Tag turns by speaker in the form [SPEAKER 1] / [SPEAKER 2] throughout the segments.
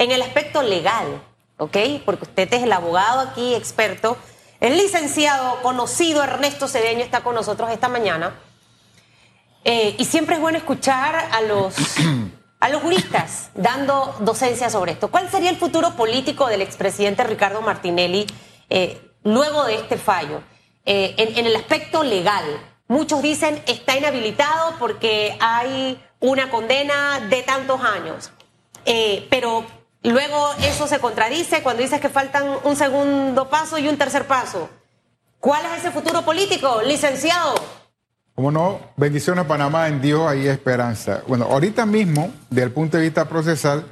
[SPEAKER 1] en el aspecto legal, ¿ok? Porque usted es el abogado aquí, experto. El licenciado conocido Ernesto Cedeño está con nosotros esta mañana. Eh, y siempre es bueno escuchar a los, a los juristas dando docencia sobre esto. ¿Cuál sería el futuro político del expresidente Ricardo Martinelli eh, luego de este fallo? Eh, en, en el aspecto legal, muchos dicen está inhabilitado porque hay una condena de tantos años. pero luego eso se contradice cuando dices que faltan un segundo paso y un tercer paso. ¿Cuál es ese futuro político, licenciado?
[SPEAKER 2] Como no, bendiciones Panamá, en Dios hay esperanza. Bueno, ahorita mismo, desde el punto de vista procesal,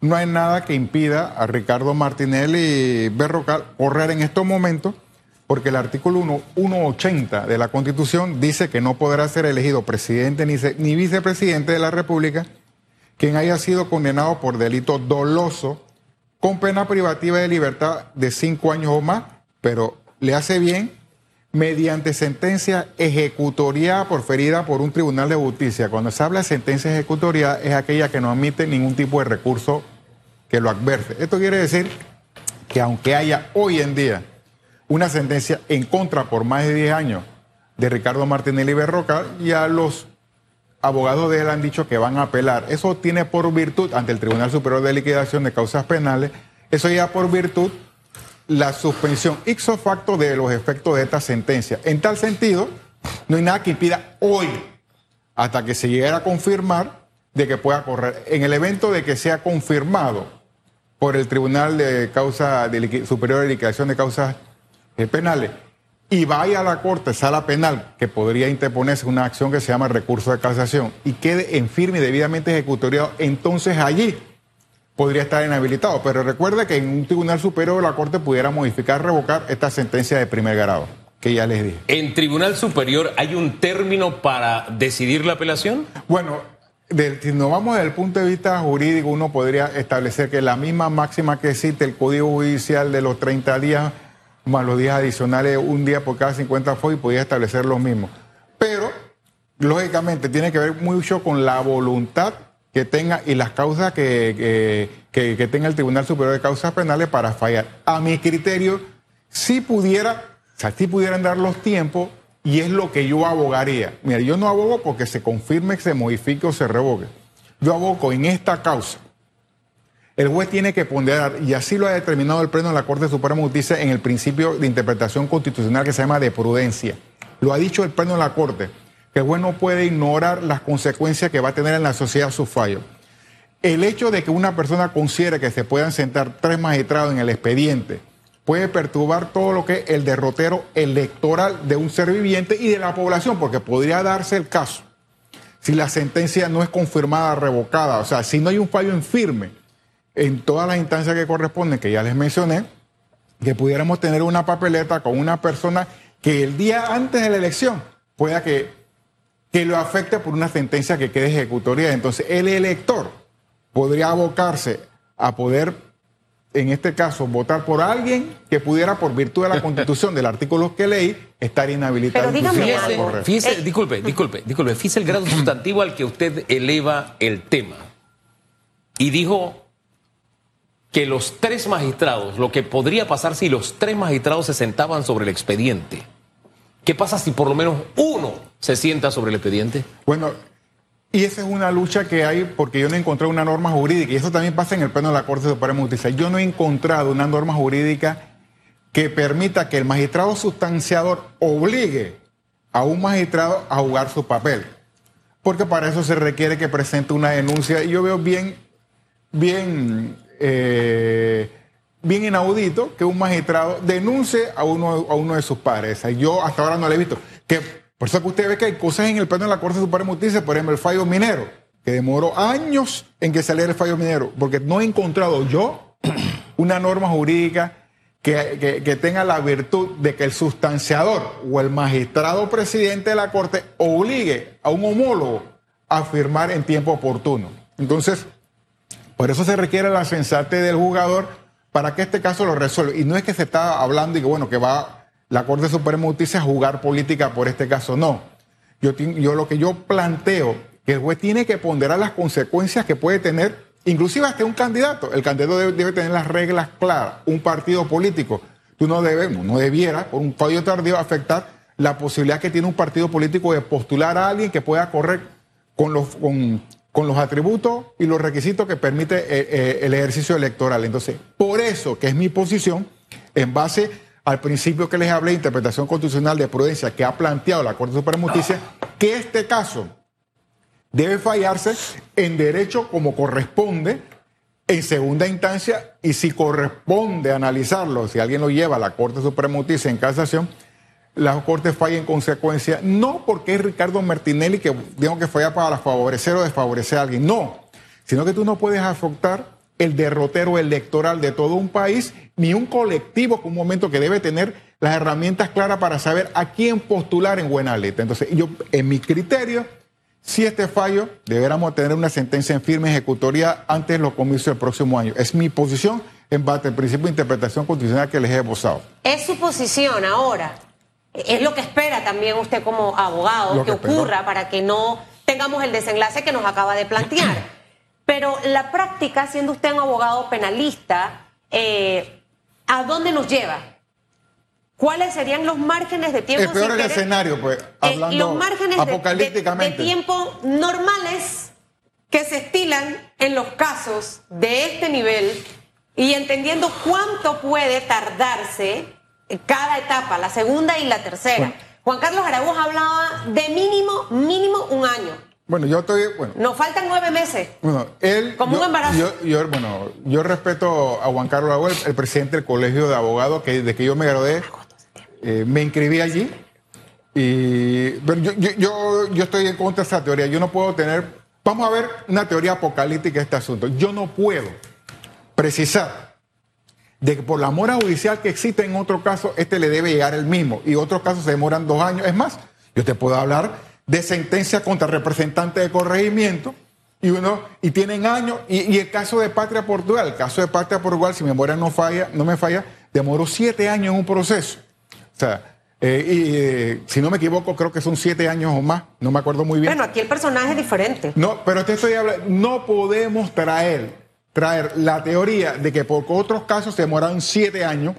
[SPEAKER 2] no hay nada que impida a Ricardo Martinelli Berrocal correr en estos momentos, porque el artículo 1, 180 de la Constitución dice que no podrá ser elegido presidente ni, ni vicepresidente de la República quien haya sido condenado por delito doloso con pena privativa de libertad de cinco años o más, pero le hace bien mediante sentencia ejecutoriada porferida por un tribunal de justicia. Cuando se habla de sentencia ejecutoriada es aquella que no admite ningún tipo de recurso que lo adverte. Esto quiere decir que aunque haya hoy en día una sentencia en contra por más de 10 años de Ricardo Martinelli Berrocal, ya los abogados de él han dicho que van a apelar. Eso tiene por virtud, ante el Tribunal Superior de Liquidación de Causas Penales, eso ya por virtud la suspensión ixo facto de los efectos de esta sentencia. En tal sentido, no hay nada que impida hoy, hasta que se llegue a confirmar, de que pueda correr. En el evento de que sea confirmado por el Tribunal de Causa Superior de Liquidación de Causas eh, Penales y vaya a la Corte, sala penal, que podría interponerse una acción que se llama recurso de casación y quede en firme y debidamente ejecutoriado, entonces allí podría estar inhabilitado. Pero recuerde que en un tribunal superior la Corte pudiera modificar, revocar esta sentencia de primer grado, que ya les dije.
[SPEAKER 3] ¿En tribunal superior hay un término para decidir la apelación?
[SPEAKER 2] Bueno, si nos vamos desde el punto de vista jurídico, uno podría establecer que la misma máxima que existe el Código Judicial de los 30 días, más los días adicionales, un día por cada 50 fue y podía establecer lo mismo. Pero, lógicamente, tiene que ver mucho con la voluntad que tenga y las causas que, que, tenga el Tribunal Superior de Causas Penales para fallar. A mi criterio, si pudiera, o sea, si pudieran dar los tiempos y es lo que yo abogaría. Mira, yo no abogo porque se confirme, se modifique o se revoque. Yo abogo en esta causa. El juez tiene que ponderar, y así lo ha determinado el Pleno de la Corte Suprema de Justicia en el principio de interpretación constitucional que se llama de prudencia. Lo ha dicho el Pleno de la Corte que el juez no puede ignorar las consecuencias que va a tener en la sociedad su fallo. El hecho de que una persona considere que se puedan sentar tres magistrados en el expediente puede perturbar todo lo que es el derrotero electoral de un ser viviente y de la población, porque podría darse el caso, si la sentencia no es confirmada, revocada, o sea, si no hay un fallo en firme en todas las instancias que corresponden, que ya les mencioné, que pudiéramos tener una papeleta con una persona que el día antes de la elección pueda que que lo afecte por una sentencia que quede ejecutoria. Entonces, el elector podría abocarse a poder, en este caso, votar por alguien que pudiera, por virtud de la constitución, del artículo que leí, estar inhabilitado.
[SPEAKER 3] Pero dígame fíjese, eh, disculpe, disculpe, disculpe, fíjese el grado sustantivo al que usted eleva el tema. Y dijo que los tres magistrados, lo que podría pasar si los tres magistrados se sentaban sobre el expediente. ¿Qué pasa si por lo menos uno se sienta sobre el expediente?
[SPEAKER 2] Bueno, y esa es una lucha que hay porque yo no he encontrado una norma jurídica, y eso también pasa en el pleno de la Corte Suprema de Justicia. Yo no he encontrado una norma jurídica que permita que el magistrado sustanciador obligue a un magistrado a jugar su papel. Porque para eso se requiere que presente una denuncia. Y yo veo bien, bien eh, bien inaudito que un magistrado denuncie a uno, a uno de sus padres. Yo hasta ahora no le he visto. Que, por eso que usted ve que hay cosas en el pleno de la Corte Suprema de Justicia, por ejemplo, el fallo minero, que demoró años en que saliera el fallo minero, porque no he encontrado yo una norma jurídica que, que, tenga la virtud de que el sustanciador o el magistrado presidente de la Corte obligue a un homólogo a firmar en tiempo oportuno. Entonces, por eso se requiere la sensatez del jugador para que este caso lo resuelva. Y no es que se está hablando y que, bueno, que va la Corte Suprema de Justicia a jugar política por este caso, no. Yo, yo lo que yo planteo, que el juez tiene que ponderar las consecuencias que puede tener inclusive hasta un candidato. El candidato debe, tener las reglas claras. Un partido político, tú no debes, no debiera, por un fallo tardío, afectar la posibilidad que tiene un partido político de postular a alguien que pueda correr con los, con, los atributos y los requisitos que permite eh, eh, el ejercicio electoral. Entonces, por eso que es mi posición, en base al principio que les hablé, interpretación constitucional de prudencia que ha planteado la Corte Suprema de Justicia, que este caso debe fallarse en derecho como corresponde en segunda instancia y si corresponde analizarlo, si alguien lo lleva a la Corte Suprema de Justicia en casación, la Corte falla en consecuencia, no porque es Ricardo Martinelli que digo que falla para favorecer o desfavorecer a alguien, no, sino que tú no puedes afectar el derrotero electoral de todo un país, ni un colectivo con un momento que debe tener las herramientas claras para saber a quién postular en buena letra. Entonces, yo, en mi criterio, si este fallo, deberíamos tener una sentencia en firme ejecutoria antes de los comicios del próximo año. Es mi posición en base al principio de interpretación constitucional que les he esbozado.
[SPEAKER 1] Es su posición ahora. Es lo que espera también usted como abogado que, ocurra para que no tengamos el desenlace que nos acaba de plantear. Pero la práctica, siendo usted un abogado penalista, eh, ¿a dónde nos lleva? ¿Cuáles serían los márgenes de tiempo?
[SPEAKER 2] El peor escenario, pues, eh, hablando los márgenes apocalípticamente.
[SPEAKER 1] De, tiempo normales que se estilan en los casos de este nivel y entendiendo cuánto puede tardarse cada etapa, la segunda y la tercera. Juan Carlos Araújo hablaba de mínimo, mínimo un año.
[SPEAKER 2] Bueno, yo estoy. Bueno,
[SPEAKER 1] Nos faltan nueve meses.
[SPEAKER 2] Bueno, él.
[SPEAKER 1] Como un embarazo.
[SPEAKER 2] Yo, bueno, yo respeto a Juan Carlos Araújo, el, presidente del Colegio de Abogados, que desde que yo me gradué, eh, me inscribí allí. Y pero yo, yo, yo, estoy en contra de esa teoría. Yo no puedo tener. Vamos a ver una teoría apocalíptica de este asunto. Yo no puedo precisar de que por la mora judicial que existe en otro caso, este le debe llegar el mismo. Y otros casos se demoran dos años. Es más, yo te puedo hablar de sentencia contra representantes de corregimiento y uno y tienen años y, el caso de Patria Portugal, el caso de Patria Portugal, si mi memoria no falla, no me falla, demoró siete años en un proceso. O sea, eh, y eh, si no me equivoco, creo que son siete años o más, no me acuerdo muy bien.
[SPEAKER 1] Bueno, aquí el personaje es diferente.
[SPEAKER 2] No, pero te estoy hablando, no podemos traer, traer la teoría de que por otros casos se demoraron siete años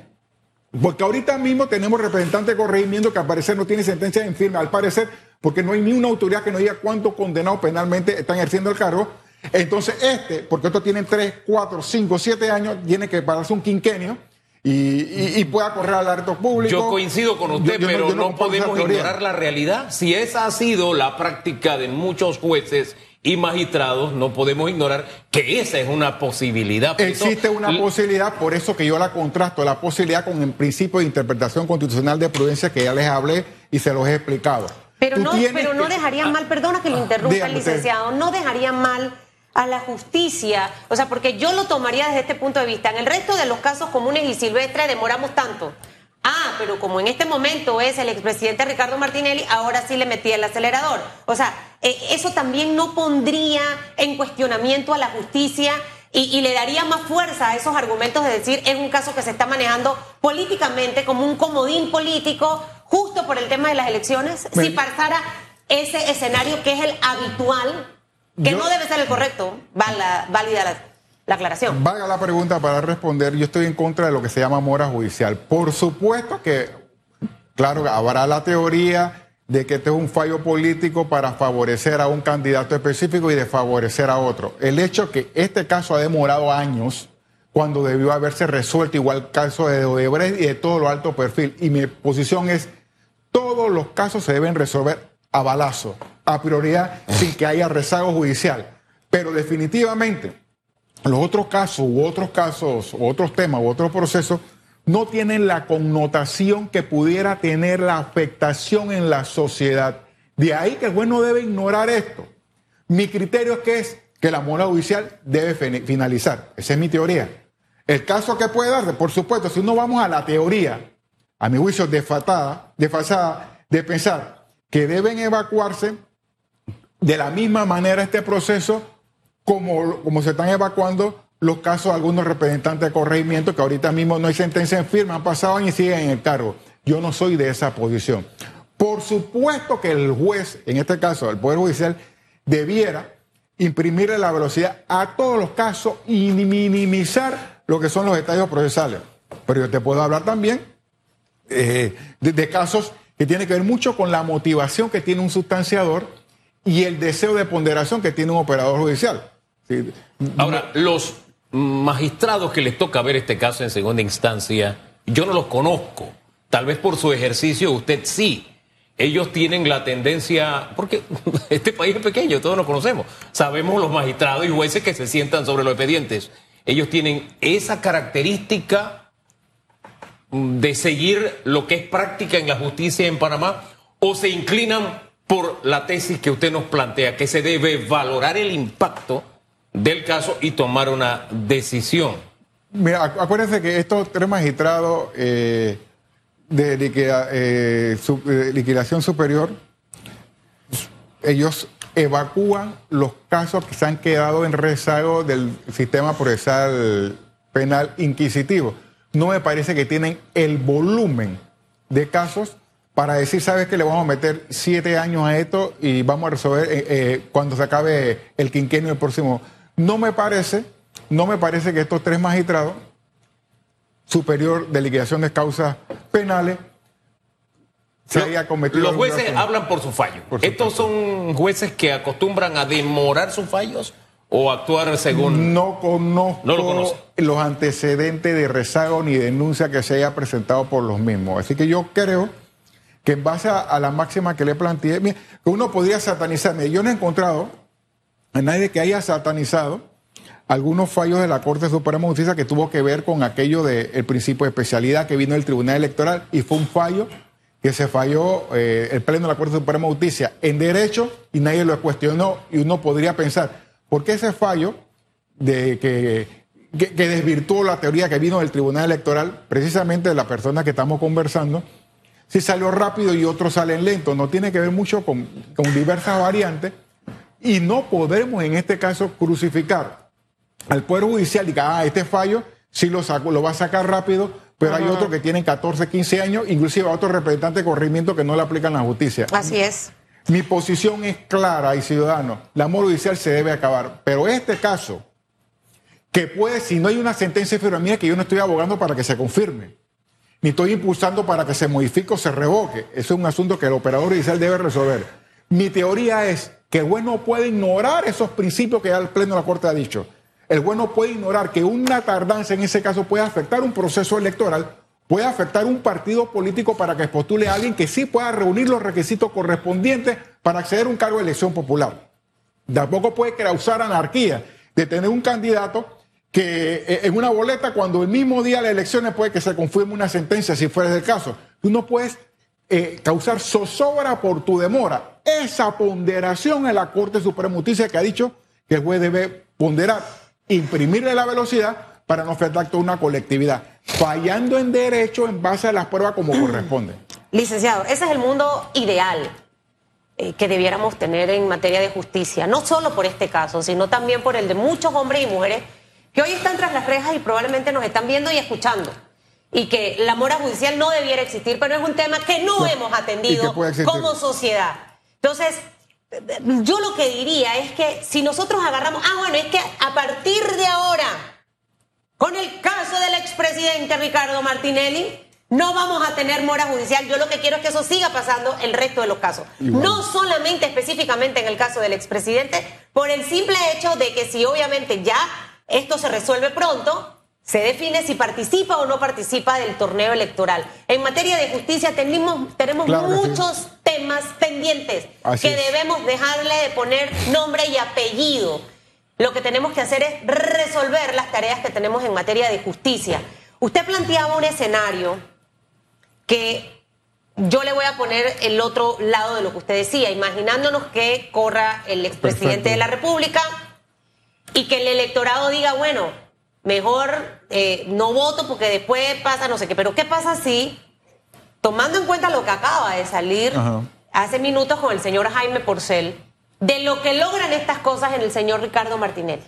[SPEAKER 2] porque ahorita mismo tenemos representantes de corregimiento que al parecer no tiene sentencia en firme, al parecer, porque no hay ni una autoridad que nos diga cuántos condenados penalmente están ejerciendo el cargo. Entonces, este, porque estos tienen 3, 4, 5, 7 años, tiene que pararse un quinquenio y, pueda correr al acto público.
[SPEAKER 3] Yo coincido con usted, pero no podemos ignorar la realidad. Si esa ha sido la práctica de muchos jueces y magistrados, no podemos ignorar que esa es una posibilidad.
[SPEAKER 2] Existe una posibilidad, por eso que yo la contrasto, la posibilidad con el principio de interpretación constitucional de prudencia que ya les hablé y se los he explicado.
[SPEAKER 1] Pero, no, pero no dejaría mal, perdona que le interrumpa el licenciado, no dejaría mal a la justicia, o sea, porque yo lo tomaría desde este punto de vista. En el resto de los casos comunes y silvestres demoramos tanto. Pero como en este momento es el expresidente Ricardo Martinelli, ahora sí le metí el acelerador. O sea, eh, eso también no pondría en cuestionamiento a la justicia y, le daría más fuerza a esos argumentos de decir es un caso que se está manejando políticamente como un comodín político justo por el tema de las elecciones. Si pasara ese escenario que es el habitual, que no debe ser el correcto, válida, válida la la aclaración.
[SPEAKER 2] Valga la pregunta para responder. Yo estoy en contra de lo que se llama mora judicial. Por supuesto que, claro, habrá la teoría de que este es un fallo político para favorecer a un candidato específico y desfavorecer a otro. El hecho que este caso ha demorado años cuando debió haberse resuelto igual caso de Odebrecht y de todo lo alto perfil. Y mi posición es, todos los casos se deben resolver a balazo, a prioridad, sin que haya rezago judicial. Pero definitivamente los otros casos u otros casos, u otros temas u otros procesos no tienen la connotación que pudiera tener la afectación en la sociedad. De ahí que el juez no debe ignorar esto. Mi criterio es que es que la mora judicial debe finalizar. Esa es mi teoría. El caso que puede darse, por supuesto, si no vamos a la teoría, a mi juicio desfatada, desfasada, de pensar que deben evacuarse de la misma manera este proceso como, se están evacuando los casos de algunos representantes de corregimiento que ahorita mismo no hay sentencia en firme, han pasado y siguen en el cargo. Yo no soy de esa posición. Por supuesto que el juez, en este caso el Poder Judicial, debiera imprimir la velocidad a todos los casos y minimizar lo que son los estadios procesales. Pero yo te puedo hablar también eh, de, casos que tienen que ver mucho con la motivación que tiene un sustanciador y el deseo de ponderación que tiene un operador judicial.
[SPEAKER 3] Ahora, los magistrados que les toca ver este caso en segunda instancia, yo no los conozco. Tal vez por su ejercicio usted sí. Ellos tienen la tendencia, porque este país es pequeño, todos nos conocemos. Sabemos los magistrados y jueces que se sientan sobre los expedientes. Ellos tienen esa característica de seguir lo que es práctica en la justicia en Panamá o se inclinan por la tesis que usted nos plantea, que se debe valorar el impacto del caso y tomar una decisión.
[SPEAKER 2] Mira, acuérdense que estos tres magistrados eh, de eh, eh, liquidación superior, ellos evacúan los casos que se han quedado en rezago del sistema procesal penal inquisitivo. No me parece que tienen el volumen de casos para decir, sabes que le vamos a meter siete años a esto y vamos a resolver cuando se acabe el quinquenio el próximo no me parece, no me parece que estos tres magistrados, superior de liquidación de causas penales, se haya cometido.
[SPEAKER 3] Los jueces hablan por su fallo. ¿Estos son jueces que acostumbran a demorar sus fallos o actuar según.?
[SPEAKER 2] No conozco los antecedentes de rezago ni denuncia que se haya presentado por los mismos. Así que yo creo que en base a, la máxima que le planteé, que uno podría satanizarme. Yo no he encontrado a nadie que haya satanizado algunos fallos de la Corte Suprema de Justicia que tuvo que ver con aquello del principio de especialidad que vino del Tribunal Electoral y fue un fallo que se falló eh, el Pleno de la Corte Suprema de Justicia en derecho y nadie lo cuestionó y uno podría pensar, ¿por qué ese fallo de que, que, desvirtuó la teoría que vino del Tribunal Electoral, precisamente de la persona que estamos conversando, si salió rápido y otros salen lentos? No tiene que ver mucho con, con diversas variantes y no podemos en este caso crucificar al Poder Judicial y que, ah, este fallo sí lo, saco, lo va a sacar rápido, pero hay otros que tienen 14, 15 años, inclusive a otros representantes de corrimiento que no le aplican la justicia.
[SPEAKER 1] Así es.
[SPEAKER 2] Mi posición es clara y ciudadano. La amor judicial se debe acabar. Pero este caso, que puede, si no hay una sentencia de mía, que yo no estoy abogando para que se confirme, ni estoy impulsando para que se modifique o se revoque. Eso es un asunto que el operador judicial debe resolver. Mi teoría es que el juez no puede ignorar esos principios que ya el Pleno de la Corte ha dicho. El juez no puede ignorar que una tardanza en ese caso puede afectar un proceso electoral, puede afectar un partido político para que postule a alguien que sí pueda reunir los requisitos correspondientes para acceder a un cargo de elección popular. Tampoco puede causar anarquía de tener un candidato que eh, en una boleta, cuando el mismo día de las elecciones puede que se confirme una sentencia, si fuera el caso. Tú no puedes eh, causar zozobra por tu demora. Esa ponderación en la Corte Suprema de Justicia que ha dicho que el juez debe ponderar, imprimirle la velocidad para no afectar toda una colectividad, fallando en derecho en base a las pruebas como corresponde.
[SPEAKER 1] Licenciado, ese es el mundo ideal eh, que debiéramos tener en materia de justicia, no solo por este caso, sino también por el de muchos hombres y mujeres que hoy están tras las rejas y probablemente nos están viendo y escuchando y que la mora judicial no debiera existir, pero es un tema que no hemos atendido como sociedad. Entonces, yo lo que diría es que si nosotros agarramos, ah, bueno, es que a partir de ahora, con el caso del expresidente Ricardo Martinelli, no vamos a tener mora judicial. Yo lo que quiero es que eso siga pasando el resto de los casos. No solamente específicamente en el caso del expresidente, por el simple hecho de que si obviamente ya esto se resuelve pronto, se define si participa o no participa del torneo electoral. En materia de justicia tenemos, tenemos muchos temas pendientes que debemos dejarle de poner nombre y apellido. Lo que tenemos que hacer es resolver las tareas que tenemos en materia de justicia. Usted planteaba un escenario que yo le voy a poner el otro lado de lo que usted decía, imaginándonos que corra el expresidente de la República y que el electorado diga, bueno, mejor eh, no voto porque después pasa no sé qué. Pero ¿qué pasa si, tomando en cuenta lo que acaba de salir hace minutos con el señor Jaime Porcel, de lo que logran estas cosas en el señor Ricardo Martinelli?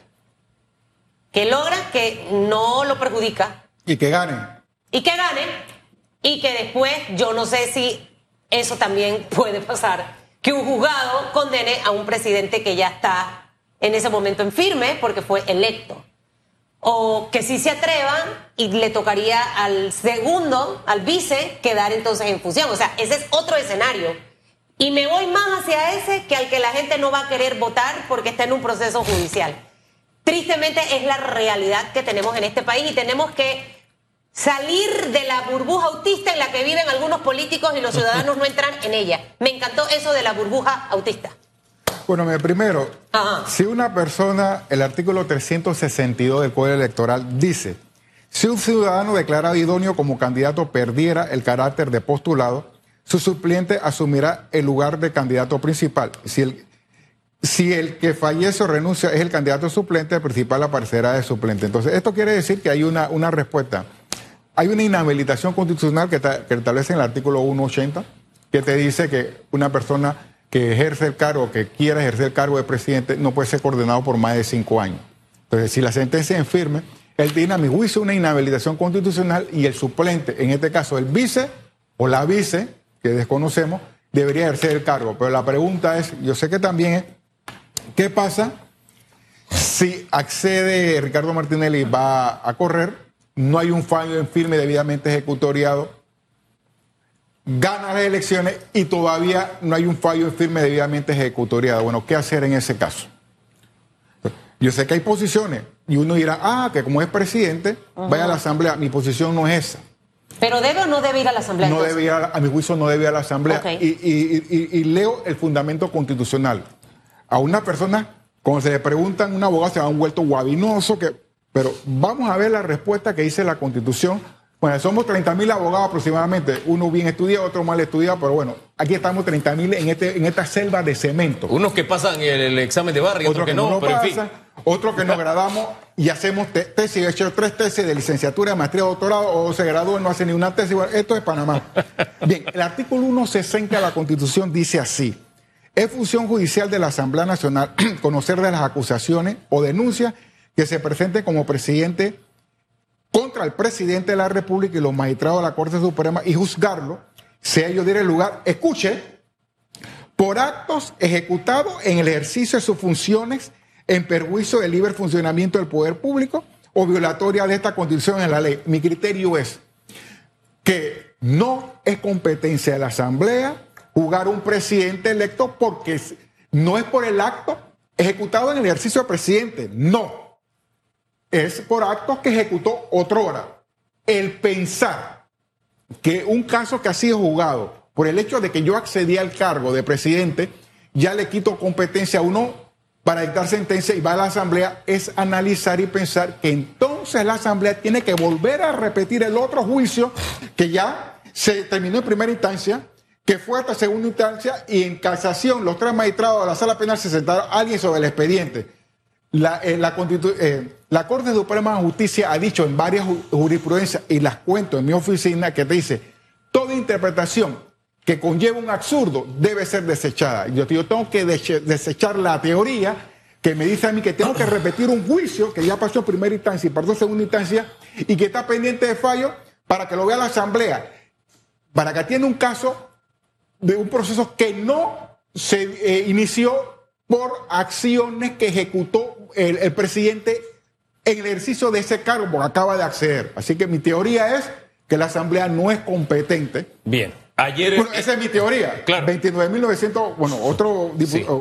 [SPEAKER 1] Que logra que no lo perjudica.
[SPEAKER 2] Y que gane.
[SPEAKER 1] Y que gane. Y que después, yo no sé si eso también puede pasar, que un juzgado condene a un presidente que ya está en ese momento en firme porque fue electo. O que sí se atrevan y le tocaría al segundo, al vice, quedar entonces en función. O sea, ese es otro escenario. Y me voy más hacia ese que al que la gente no va a querer votar porque está en un proceso judicial. Tristemente es la realidad que tenemos en este país y tenemos que salir de la burbuja autista en la que viven algunos políticos y los ciudadanos no entran en ella. Me encantó eso de la burbuja autista.
[SPEAKER 2] Bueno, primero, si una persona, el artículo 362 del Código Electoral dice, si un ciudadano declarado idóneo como candidato perdiera el carácter de postulado, su suplente asumirá el lugar de candidato principal. Si el, si el que fallece o renuncia es el candidato suplente, el principal aparecerá de suplente. Entonces, esto quiere decir que hay una, una respuesta. Hay una inhabilitación constitucional que, que establece en el artículo 180, que te dice que una persona que ejerce el cargo, que quiera ejercer el cargo de presidente, no puede ser coordinado por más de cinco años. Entonces, si la sentencia es firme, él tiene a mi juicio una inhabilitación constitucional y el suplente, en este caso el vice o la vice, que desconocemos, debería ejercer el cargo. Pero la pregunta es, yo sé que también es, ¿qué pasa si accede Ricardo Martinelli va a correr? No hay un fallo en firme debidamente ejecutoriado gana las elecciones y todavía no hay un fallo firme debidamente ejecutoriado. Bueno, ¿qué hacer en ese caso? Yo sé que hay posiciones y uno dirá, ah, que como es presidente, vaya a la Asamblea. Mi posición no es esa.
[SPEAKER 1] ¿Pero debe o no debe ir a la Asamblea?
[SPEAKER 2] No debe ir a, mi juicio no debe ir a la Asamblea. Y, leo el fundamento constitucional. A una persona, cuando se le preguntan, un abogado se va un vuelto guabinoso, que, pero vamos a ver la respuesta que dice la Constitución bueno, somos 30 mil abogados aproximadamente, uno bien estudiado, otro mal estudiado, pero bueno, aquí estamos 30 mil en, este, en esta selva de cemento.
[SPEAKER 3] Unos que pasan el, examen de barrio, otros que, no, pero en fin.
[SPEAKER 2] Otros que nos gradamos y hacemos tesis, he hecho tres tesis de licenciatura, maestría, doctorado, o se gradúa y no hace ni una tesis. Bueno, esto es Panamá. Bien, el artículo 160 de la Constitución dice así. Es función judicial de la Asamblea Nacional conocer de las acusaciones o denuncias que se presenten como presidente contra el presidente de la República y los magistrados de la Corte Suprema y juzgarlo, si ellos dieran lugar, escuche, por actos ejecutados en el ejercicio de sus funciones en perjuicio del libre funcionamiento del poder público o violatoria de esta constitución en la ley. Mi criterio es que no es competencia de la Asamblea jugar un presidente electo porque no es por el acto ejecutado en el ejercicio del presidente, no es por actos que ejecutó hora. El pensar que un caso que ha sido juzgado por el hecho de que yo accedí al cargo de presidente, ya le quito competencia a uno para dictar sentencia y va a la Asamblea, es analizar y pensar que entonces la Asamblea tiene que volver a repetir el otro juicio que ya se terminó en primera instancia, que fue hasta segunda instancia y en casación los tres magistrados de la sala penal se sentaron alguien sobre el expediente. La, eh, eh, la Corte Suprema de Justicia ha dicho en varias jurisprudencias, y las cuento en mi oficina, que dice, toda interpretación que conlleva un absurdo debe ser desechada. Yo, yo tengo que desechar la teoría que me dice a mí que tengo que repetir un juicio que ya pasó en primera instancia y pasó en segunda instancia y que está pendiente de fallo para que lo vea la Asamblea, para que atienda un caso de un proceso que no se eh, inició por acciones que ejecutó el, el presidente en el ejercicio de ese cargo porque acaba de acceder. Así que mi teoría es que la Asamblea no es competente.
[SPEAKER 3] Bien. Ayer.
[SPEAKER 2] Bueno, esa es mi teoría. Claro. 29.900. Bueno, otro,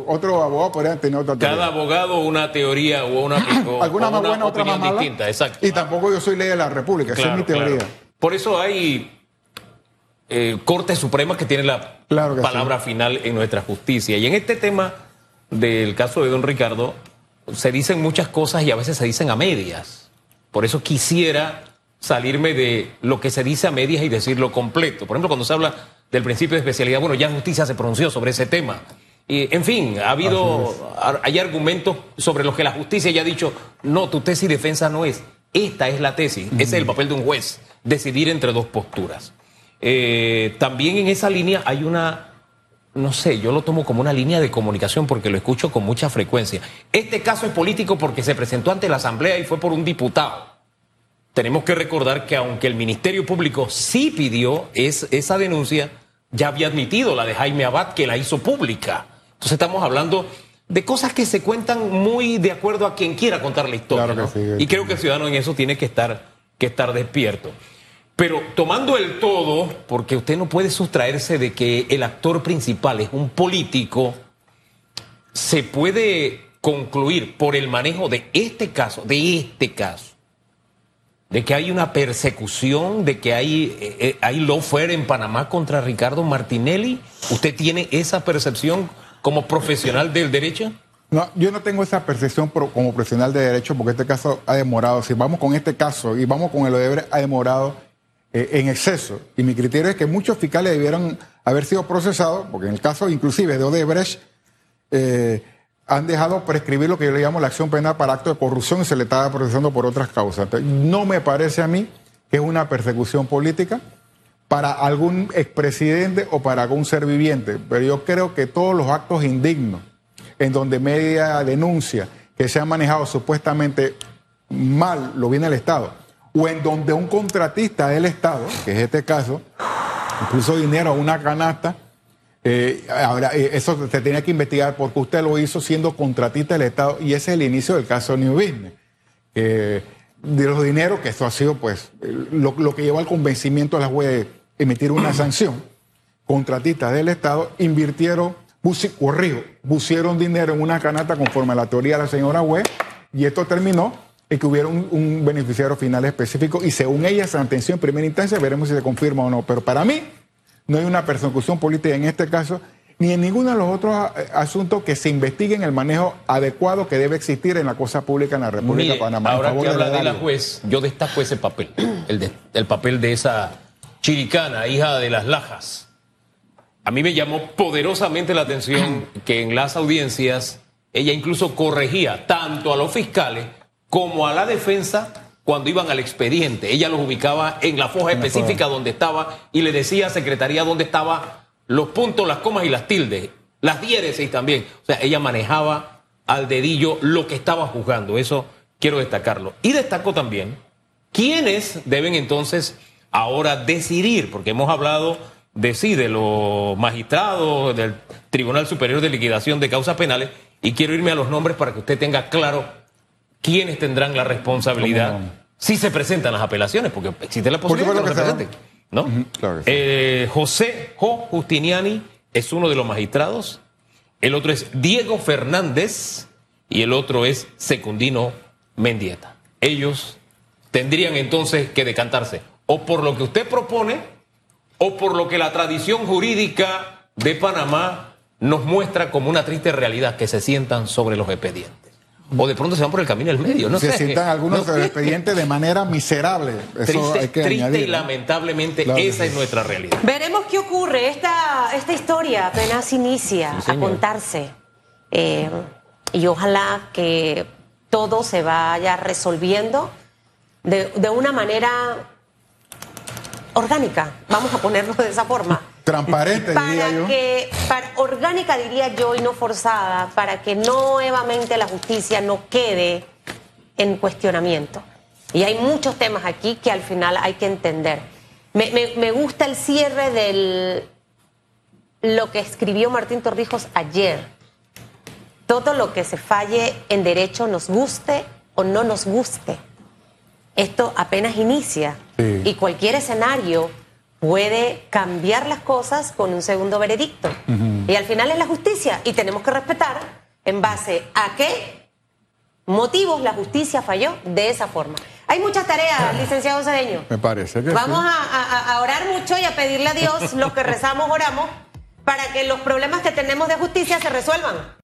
[SPEAKER 2] otro abogado podría tener otra
[SPEAKER 3] teoría. Cada abogado una teoría o una.
[SPEAKER 2] Alguna más buena, otra más mala.
[SPEAKER 3] distinta, exacto.
[SPEAKER 2] Y tampoco yo soy ley de la República. esa es mi teoría.
[SPEAKER 3] Por eso hay eh, Cortes Supremas que tienen la palabra final en nuestra justicia. Y en este tema del caso de don Ricardo, se dicen muchas cosas y a veces se dicen a medias. Por eso quisiera salirme de lo que se dice a medias y decirlo completo. Por ejemplo, cuando se habla del principio de especialidad, bueno, ya justicia se pronunció sobre ese tema. Y, en fin, ha habido, hay argumentos sobre los que la justicia ya ha dicho, no, tu tesis defensa no es. Esta es la tesis, ese es el papel de un juez, decidir entre dos posturas. Eh, también en esa línea hay una no sé, yo lo tomo como una línea de comunicación porque lo escucho con mucha frecuencia. Este caso es político porque se presentó ante la Asamblea y fue por un diputado. Tenemos que recordar que aunque el Ministerio Público sí pidió esa denuncia, ya había admitido la de Jaime Abad que la hizo pública. Entonces estamos hablando de cosas que se cuentan muy de acuerdo a quien quiera contar la historia.
[SPEAKER 2] Claro que
[SPEAKER 3] ¿no?
[SPEAKER 2] sí.
[SPEAKER 3] y creo que el ciudadano en eso tiene que estar, que estar despierto. Pero tomando el todo, porque usted no puede sustraerse de que el actor principal es un político, se puede concluir por el manejo de este caso, de este caso, de que hay una persecución, de que hay, eh, eh, hay lawfare en Panamá contra Ricardo Martinelli. ¿Usted tiene esa percepción como profesional del derecho?
[SPEAKER 2] No, yo no tengo esa percepción como profesional de derecho porque este caso ha demorado. Si vamos con este caso y vamos con el Odebrecht, ha demorado eh, en exceso. Y mi criterio es que muchos fiscales debieron haber sido procesados, porque en el caso inclusive de Odebrecht, eh, han dejado prescribir lo que yo le llamo la acción penal para acto de corrupción y se le estaba procesando por otras causas. Entonces, no me parece a mí que es una persecución política para algún expresidente o para algún ser viviente, pero yo creo que todos los actos indignos en donde media denuncia que se ha manejado supuestamente mal lo viene el Estado, o en donde un contratista del Estado, que es este caso, puso dinero a una canasta, eh, ahora, eh, eso se tenía que investigar porque usted lo hizo siendo contratista del Estado y ese es el inicio del caso New Business. Eh, de los dineros, que esto ha sido pues lo, lo que llevó al convencimiento a la juez de emitir una sanción, contratistas del Estado invirtieron, corrijo, pusieron dinero en una canasta conforme a la teoría de la señora Web y esto terminó en que hubiera un, un beneficiario final específico y según ella se sentenció en primera instancia, veremos si se confirma o no. Pero para mí no hay una persecución política en este caso ni en ninguno de los otros eh, asuntos que se investiguen el manejo adecuado que debe existir en la cosa pública en la República
[SPEAKER 3] Mire,
[SPEAKER 2] de Panamá.
[SPEAKER 3] ahora que habla de la juez, yo destaco ese papel, el, de- el papel de esa chiricana, hija de las lajas. A mí me llamó poderosamente la atención que en las audiencias ella incluso corregía tanto a los fiscales como a la defensa cuando iban al expediente. Ella los ubicaba en la foja
[SPEAKER 2] En la
[SPEAKER 3] específica
[SPEAKER 2] foja.
[SPEAKER 3] donde estaba y le decía a Secretaría dónde estaban los puntos, las comas y las tildes, las diéresis también. O sea, ella manejaba al dedillo lo que estaba juzgando. Eso quiero destacarlo. Y destaco también quiénes deben entonces ahora decidir, porque hemos hablado de sí, de los magistrados, del Tribunal Superior de Liquidación de Causas Penales, y quiero irme a los nombres para que usted tenga claro quiénes tendrán la responsabilidad si se presentan las apelaciones, porque existe la posibilidad de que,
[SPEAKER 2] supuesto
[SPEAKER 3] lo
[SPEAKER 2] que se
[SPEAKER 3] presenten. ¿no?
[SPEAKER 2] Claro.
[SPEAKER 3] Eh, José Jo Justiniani es uno de los magistrados, el otro es Diego Fernández y el otro es Secundino Mendieta. Ellos tendrían entonces que decantarse o por lo que usted propone o por lo que la tradición jurídica de Panamá nos muestra como una triste realidad, que se sientan sobre los expedientes. O de pronto se van por el camino del medio, no
[SPEAKER 2] se
[SPEAKER 3] sé.
[SPEAKER 2] sientan algunos
[SPEAKER 3] No
[SPEAKER 2] del
[SPEAKER 3] sé.
[SPEAKER 2] expediente de manera miserable. Eso
[SPEAKER 3] Triste,
[SPEAKER 2] hay que
[SPEAKER 3] triste
[SPEAKER 2] añadir,
[SPEAKER 3] y
[SPEAKER 2] ¿no?
[SPEAKER 3] lamentablemente
[SPEAKER 2] Claro
[SPEAKER 3] esa es nuestra realidad.
[SPEAKER 1] Veremos qué ocurre. Esta, esta historia apenas inicia
[SPEAKER 3] Sí,
[SPEAKER 1] a contarse. Eh, y ojalá que todo se vaya resolviendo de, de una manera orgánica. Vamos a ponerlo de esa forma.
[SPEAKER 2] Transparente, diría
[SPEAKER 1] Para
[SPEAKER 2] yo.
[SPEAKER 1] que, para, orgánica diría yo y no forzada, para que nuevamente la justicia no quede en cuestionamiento. Y hay muchos temas aquí que al final hay que entender. Me, me- me gusta el cierre del lo que escribió Martín Torrijos ayer. Todo lo que se falle en derecho, nos guste o no nos guste. Esto apenas inicia
[SPEAKER 2] Sí.
[SPEAKER 1] y cualquier escenario puede cambiar las cosas con un segundo veredicto. Y al final es la justicia y tenemos que respetar en base a qué motivos la justicia falló de esa forma. Hay muchas tareas, licenciado Cedeño.
[SPEAKER 2] Me parece que
[SPEAKER 1] Vamos
[SPEAKER 2] sí.
[SPEAKER 1] a, a- a orar mucho y a pedirle a Dios lo que rezamos, oramos, para que los problemas que tenemos de justicia se resuelvan.